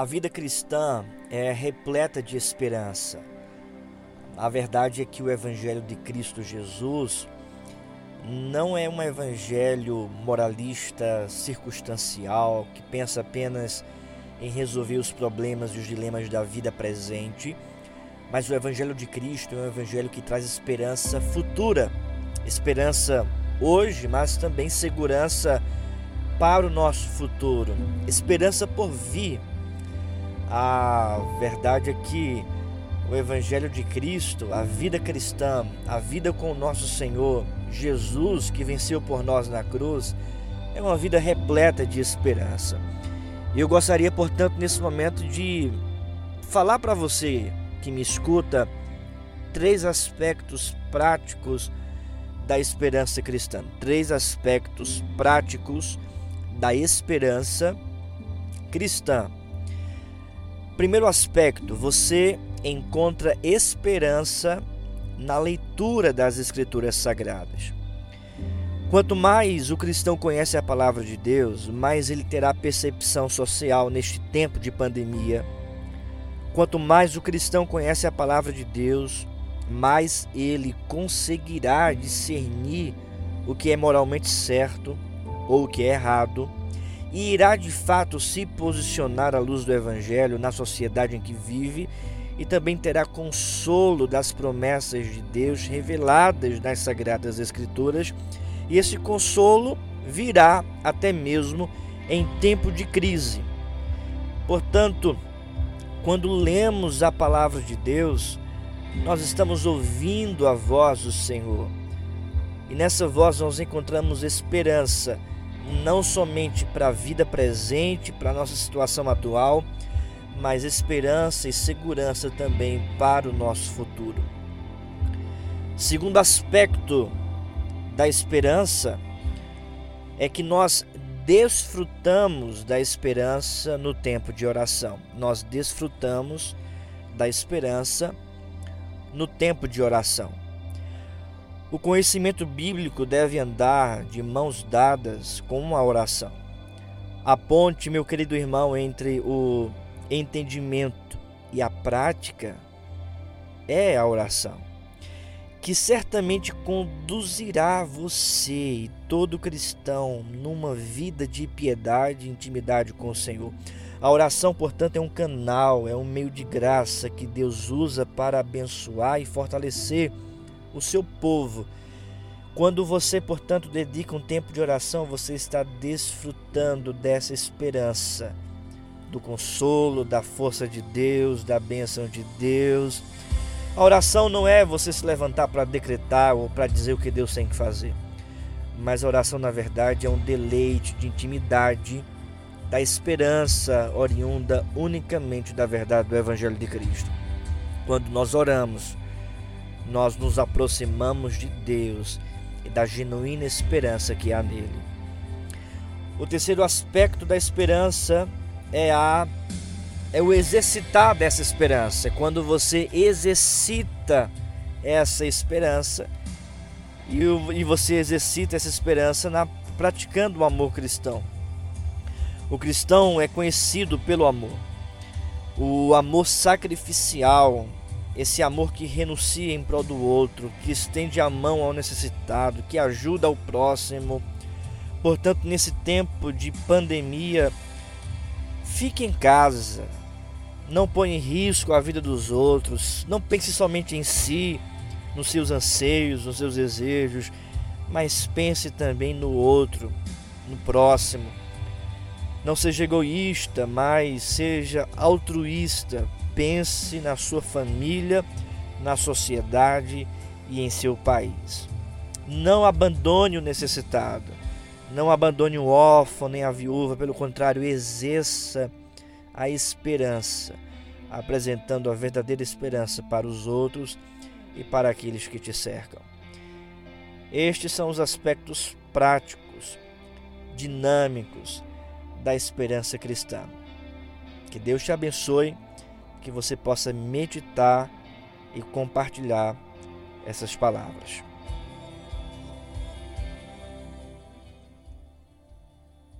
A vida cristã é repleta de esperança. A verdade é que o Evangelho de Cristo Jesus não é um evangelho moralista circunstancial que pensa apenas em resolver os problemas e os dilemas da vida presente, mas o Evangelho de Cristo é um Evangelho que traz esperança futura, esperança hoje, mas também segurança para o nosso futuro, esperança por vir a verdade é que o Evangelho de Cristo, a vida cristã, a vida com o nosso Senhor Jesus, que venceu por nós na cruz, é uma vida repleta de esperança. E eu gostaria, portanto, nesse momento de falar para você que me escuta três aspectos práticos da esperança cristã. Três aspectos práticos da esperança cristã. Primeiro aspecto, você encontra esperança na leitura das Escrituras Sagradas. Quanto mais o cristão conhece a palavra de Deus, mais ele terá percepção social neste tempo de pandemia. Quanto mais o cristão conhece a palavra de Deus, mais ele conseguirá discernir o que é moralmente certo ou o que é errado e irá de fato se posicionar à luz do Evangelho na sociedade em que vive e também terá consolo das promessas de Deus reveladas nas Sagradas Escrituras, e esse consolo virá até mesmo em tempo de crise. Portanto, quando lemos a palavra de Deus, nós estamos ouvindo a voz do Senhor. E nessa voz nós encontramos esperança não somente para a vida presente, para a nossa situação atual, mas esperança e segurança também para o nosso futuro. Segundo aspecto da esperança é que nós desfrutamos da esperança no tempo de oração. Nós desfrutamos da esperança no tempo de oração. O conhecimento bíblico deve andar de mãos dadas com a oração. A ponte, meu querido irmão, entre o entendimento e a prática é a oração, que certamente conduzirá você e todo cristão numa vida de piedade e intimidade com o Senhor. A oração, portanto, é um canal, é um meio de graça que Deus usa para abençoar e fortalecer o seu povo. Quando você, portanto, dedica um tempo de oração, você está desfrutando dessa esperança, do consolo, da força de Deus, da bênção de Deus. A oração não é você se levantar para decretar ou para dizer o que Deus tem que fazer, mas a oração, na verdade, é um deleite de intimidade, da esperança oriunda unicamente da verdade do Evangelho de Cristo. Quando nós oramos, nós nos aproximamos de Deus e da genuína esperança que há nele. O terceiro aspecto da esperança é a é o exercitar dessa esperança. É quando você exercita essa esperança e, e você exercita essa esperança na, praticando o amor cristão. O cristão é conhecido pelo amor, o amor sacrificial, esse amor que renuncia em prol do outro, que estende a mão ao necessitado, que ajuda o próximo. Portanto, nesse tempo de pandemia, fique em casa, não ponha em risco a vida dos outros, não pense somente em si, nos seus anseios, nos seus desejos, mas pense também no outro, no próximo. Não seja egoísta, mas seja altruísta, pense na sua família, na sociedade e em seu país. Não abandone o necessitado, não abandone o órfão nem a viúva, pelo contrário, exerça a esperança, apresentando a verdadeira esperança para os outros e para aqueles que te cercam. Estes são os aspectos práticos, dinâmicos da esperança cristã. Que Deus te abençoe que você possa meditar e compartilhar essas palavras.